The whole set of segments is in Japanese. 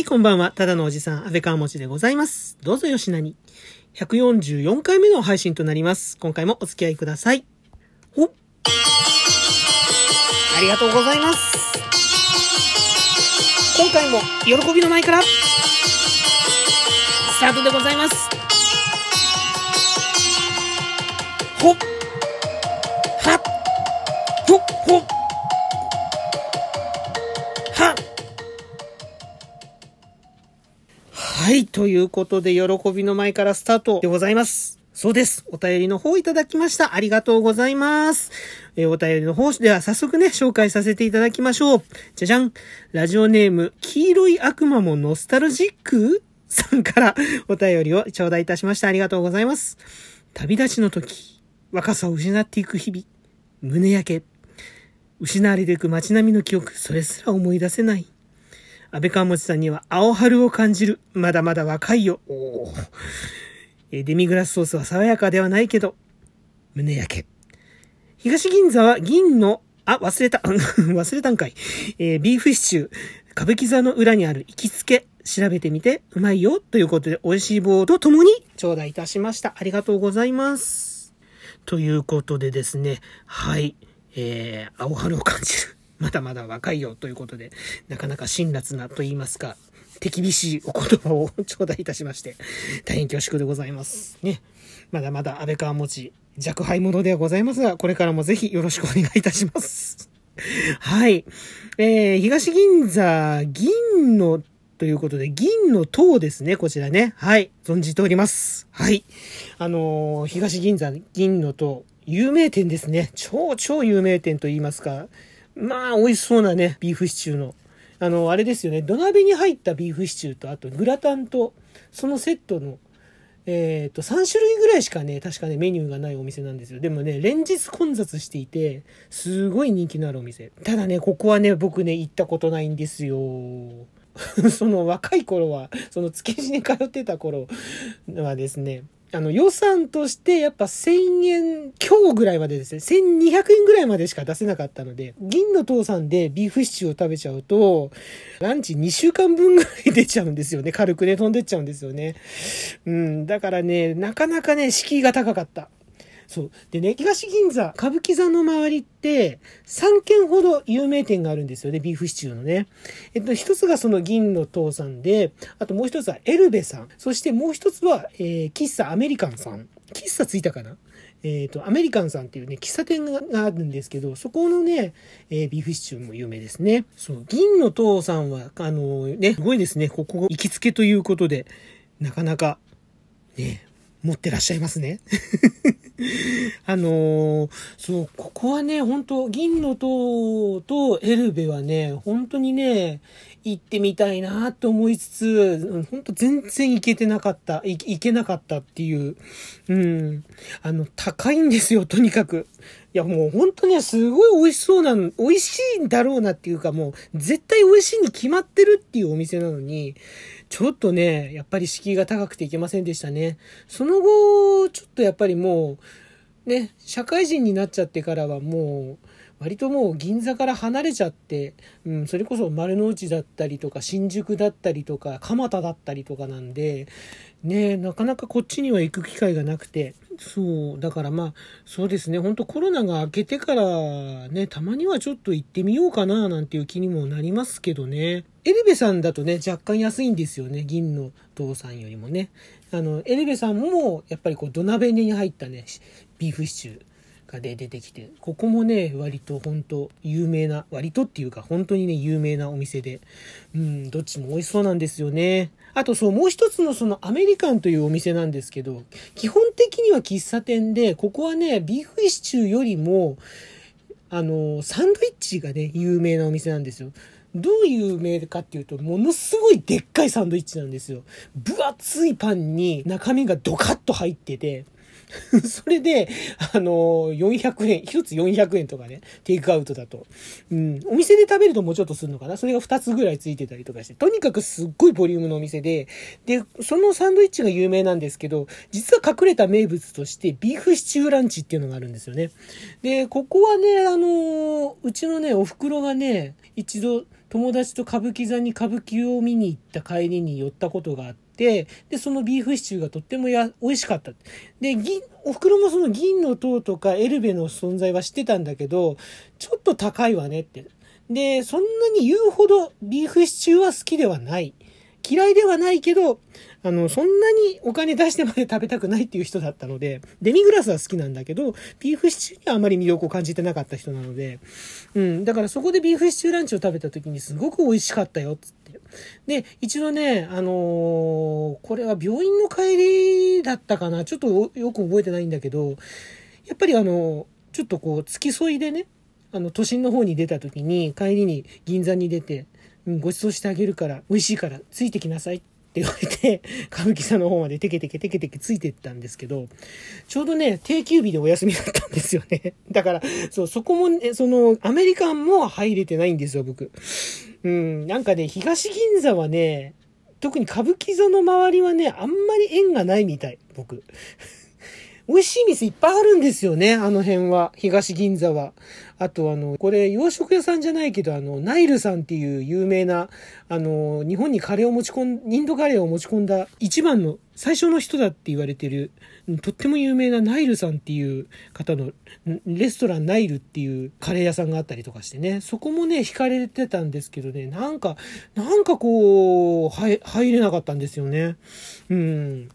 はい、こんばんは。ただのおじさん、安倍川持でございます。どうぞよしなに。144回目の配信となります。今回もお付き合いください。ほっ。ありがとうございます。今回も、喜びの舞から、スタートでございます。ほっ。はっ。ほっ、ほ。っ。はい。ということで、喜びの前からスタートでございます。そうです。お便りの方いただきました。ありがとうございます。えーお便りの方では早速ね、紹介させていただきましょう。じゃじゃん。ラジオネーム、黄色い悪魔もノスタルジックさんから お便りを頂戴いたしました。ありがとうございます。旅立ちの時、若さを失っていく日々、胸焼け、失われていく街並みの記憶、それすら思い出せない。安倍川持さんには青春を感じる。まだまだ若いよ。おデミグラスソースは爽やかではないけど、胸焼け。東銀座は銀の、あ、忘れた。忘れたんかい。えービーフシチュー。歌舞伎座の裏にある行きつけ。調べてみて、うまいよ。ということで、美味しい棒とともに頂戴いたしました。ありがとうございます。ということでですね、はい。えー、青春を感じる。まだまだ若いよ。ということで、なかなか辛辣なと言いますか、手厳しいお言葉を頂戴いたしまして、大変恐縮でございます。ね。まだまだ安倍川持ち、弱敗者ではございますが、これからもぜひよろしくお願いいたします。はい。えー、東銀座、銀の、ということで、銀の塔ですね、こちらね。はい。存じております。はい。あのー東銀座、銀の塔、有名店ですね。超超有名店と言いますか。まあ、美味しそうなね、ビーフシチューの。あの、あれですよね。土鍋に入ったビーフシチューと、あとグラタンと、そのセットの、えっ、と、3種類ぐらいしかね、確かね、メニューがないお店なんですよ。でもね、連日混雑していて、すごい人気のあるお店。ただね、ここはね、僕ね、行ったことないんですよ。その若い頃は、その築地に通ってた頃はですね、あの予算としてやっぱ1000円強ぐらいまでですね、1200円ぐらいまでしか出せなかったので、銀の父さんでビーフシチューを食べちゃうと、ランチ2週間分ぐらい出ちゃうんですよね。軽くね、飛んでっちゃうんですよね。うん、だからね、なかなかね、敷居が高かった。そう。でね、東銀座、歌舞伎座の周りって、3軒ほど有名店があるんですよね、ビーフシチューのね。えっと、一つがその銀の父さんで、あともう一つはエルベさん。そしてもう一つは、えー、喫茶アメリカンさん。喫茶ついたかな？えっ、と、アメリカンさんっていうね、喫茶店があるんですけど、そこのね、えービーフシチューも有名ですね。そう、銀の父さんは、あのね、すごいですね、ここ行きつけということで、なかなか、ね、持ってらっしゃいますね。あのーそう、ここはね、本当銀の塔とエルベはね、本当にね、行ってみたいなと思いつつ、本当全然行けてなかった、行けなかったっていう、うん、あの、高いんですよ、とにかく。いや、もう本当ね、すごい美味しそうなの、美味しいんだろうなっていうか、もう、絶対美味しいに決まってるっていうお店なのに、ちょっとね、やっぱり敷居が高くていけませんでしたね。その後、ちょっとやっぱりもう、ね、社会人になっちゃってからはもう、割ともう銀座から離れちゃって、うん、それこそ丸の内だったりとか、新宿だったりとか、蒲田だったりとかなんで、ね、なかなかこっちには行く機会がなくて、そう、だからまあ、そうですね、本当コロナが明けてからね、たまにはちょっと行ってみようかな、なんていう気にもなりますけどね。エルベさんだとね、若干安いんですよね、銀の父さんよりもね。あの、エルベさんも、やっぱりこう土鍋に入ったね、ビーフシチュー。がで出てきて、ここもね、割と本当有名な、割とっていうか本当にね、有名なお店で、うん、どっちも美味しそうなんですよね。あとそう、もう一つのそのアメリカンというお店なんですけど、基本的には喫茶店で、ここはね、ビーフシチューよりも、あの、サンドイッチがね、有名なお店なんですよ。どういう有名かっていうと、ものすごいでっかいサンドイッチなんですよ。分厚いパンに中身がドカッと入ってて、それで、あの、400円、一つ400円とかね、テイクアウトだと。うん、お店で食べるともうちょっとするのかな？それが2つぐらいついてたりとかして、とにかくすっごいボリュームのお店で、で、そのサンドイッチが有名なんですけど、実は隠れた名物として、ビーフシチューランチっていうのがあるんですよね。で、ここはね、あの、うちのね、お袋がね、一度友達と歌舞伎座に歌舞伎を見に行った帰りに寄ったことがあってて、で、そのビーフシチューがとってもや美味しかった。で、銀、お袋もその銀の塔とかエルベの存在は知ってたんだけど、ちょっと高いわねって。で、そんなに言うほどビーフシチューは好きではない。嫌いではないけど、あの、そんなにお金出してまで食べたくないっていう人だったので、デミグラスは好きなんだけど、ビーフシチューにはあまり魅力を感じてなかった人なので、うん、だからそこでビーフシチューランチを食べた時にすごく美味しかったよ、つって。で、一度ね、あのー、これは病院の帰りだったかな、ちょっとよく覚えてないんだけど、やっぱりあの、ちょっとこう、付き添いでね、あの、都心の方に出た時に、帰りに銀座に出て、うん、ご馳走してあげるから、美味しいから、ついてきなさいってって言われて、歌舞伎座の方までテケテケテケテケついてったんですけど、ちょうどね、定休日でお休みだったんですよね。だから、そう、そこもね、その、アメリカンも入れてないんですよ、僕。うん、なんかね、東銀座はね、特に歌舞伎座の周りはね、あんまり縁がないみたい、僕。美味しい店いっぱいあるんですよね、あの辺は。東銀座は。あとあの、これ洋食屋さんじゃないけど、あの、ナイルさんっていう有名な、あの、日本にカレーを持ち込ん、インドカレーを持ち込んだ一番の最初の人だって言われてる、とっても有名なナイルさんっていう方の、レストランナイルっていうカレー屋さんがあったりとかしてね、そこもね、惹かれてたんですけどね、なんか、なんかこう、入れなかったんですよね。うん。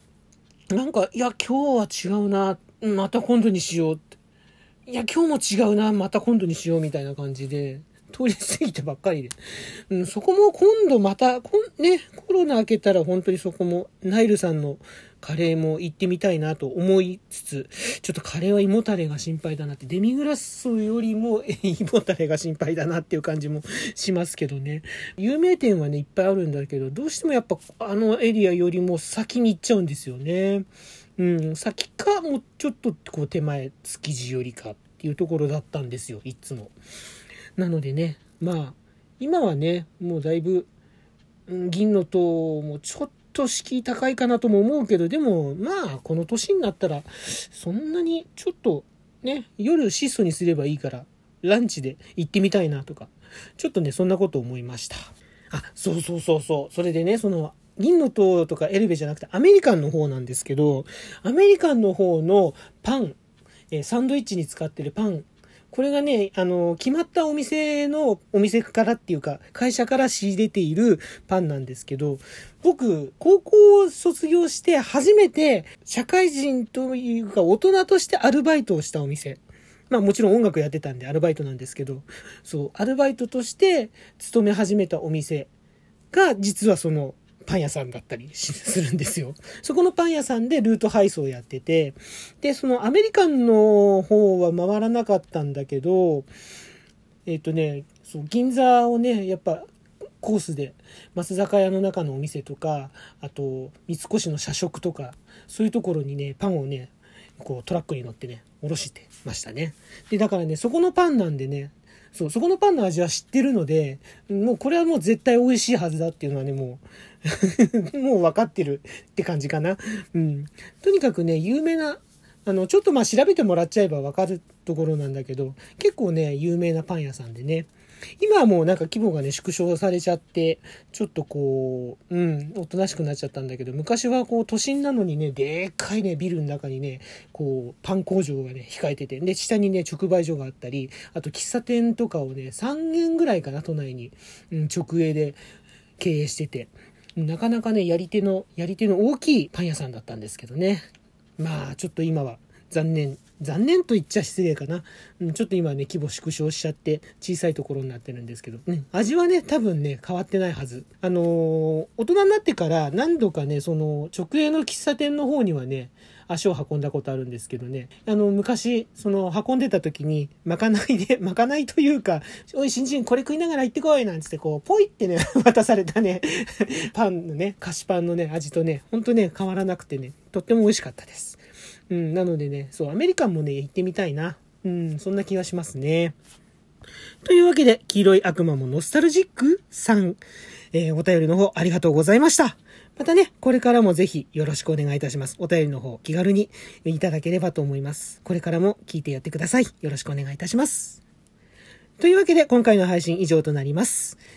なんか、いや、今日は違うな。また今度にしようって。いや、今日も違うな。また今度にしようみたいな感じで、通り過ぎてばっかりで。うん、そこも今度また、こん、ね、コロナ明けたら本当にそこも、ナイルさんのカレーも行ってみたいなと思いつつ、ちょっとカレーは胃もたれが心配だなって、デミグラスよりも胃もたれが心配だなっていう感じもしますけどね。有名店はね、いっぱいあるんだけど、どうしてもやっぱあのエリアよりも先に行っちゃうんですよね。うん、先か、もうちょっとこう手前、築地よりかっていうところだったんですよ、いつも。なのでね、まあ、今はね、もうだいぶ、銀の塔もちょっと敷居高いかなとも思うけど、でも、まあ、この年になったら、そんなにちょっと、ね、夜質素にすればいいから、ランチで行ってみたいなとか、ちょっとね、そんなこと思いました。あ、そうそうそうそう。それでね、その、銀の塔とかエルベじゃなくてアメリカンの方なんですけど、アメリカンの方のパン、えサンドイッチに使ってるパンこれがね、あの、決まったお店の、お店からっていうか、会社から仕入れているパンなんですけど、僕、高校を卒業して初めて、社会人というか、大人としてアルバイトをしたお店。まあもちろん音楽やってたんでアルバイトなんですけど、そう、アルバイトとして勤め始めたお店が、実はその、パン屋さんだったりするんですよ。そこのパン屋さんでルート配送やってて、で、そのアメリカンの方は回らなかったんだけど、えっ、ー、とね、そう、銀座をね、やっぱコースで、松坂屋の中のお店とか、あと、三越の社食とか、そういうところにね、パンをね、こうトラックに乗ってね、おろしてましたね。で、だからね、そこのパンなんでね、そう、そこのパンの味は知ってるので、もうこれはもう絶対美味しいはずだっていうのはね、もう もう分かってるって感じかな。うん。とにかくね、有名な、あの、ちょっとまあ調べてもらっちゃえば分かるところなんだけど、結構ね、有名なパン屋さんでね、今はもうなんか規模がね、縮小されちゃって、ちょっとこう、うん、おとなしくなっちゃったんだけど、昔はこう都心なのにね、でっかいね、ビルの中にね、こう、パン工場がね、控えてて、で、下にね、直売所があったり、あと喫茶店とかをね、3軒ぐらいかな、都内に、うん、直営で経営してて、なかなかね、やり手の、やり手の大きいパン屋さんだったんですけどね。まあ、ちょっと今は残念残念と言っちゃ失礼かな。うん、ちょっと今ね、規模縮小しちゃって小さいところになってるんですけど、うん、味はね、多分ね、変わってないはず。あのー、大人になってから何度かね、その、直営の喫茶店の方にはね、足を運んだことあるんですけどね。あの、昔、その、運んでた時に、まかないで、まかないというか、おい、新人これ食いながら行ってこいなんつって、こう、ポイってね、渡されたね、パンのね、菓子パンのね、味とね、ほんとね、変わらなくてね、とっても美味しかったです。うん、なのでね、そう、アメリカンもね、行ってみたいな。うん、そんな気がしますね。というわけで、黄色い悪魔もノスタルジックさん、えー、お便りの方ありがとうございました。またね、これからもぜひよろしくお願いいたします。お便りの方気軽にいただければと思います。これからも聞いてやってください。よろしくお願いいたします。というわけで今回の配信以上となります。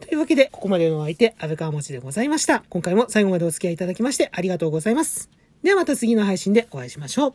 というわけで、ここまでのお相手、安部川町でございました。今回も最後までお付き合いいただきましてありがとうございます。ではまた次の配信でお会いしましょう。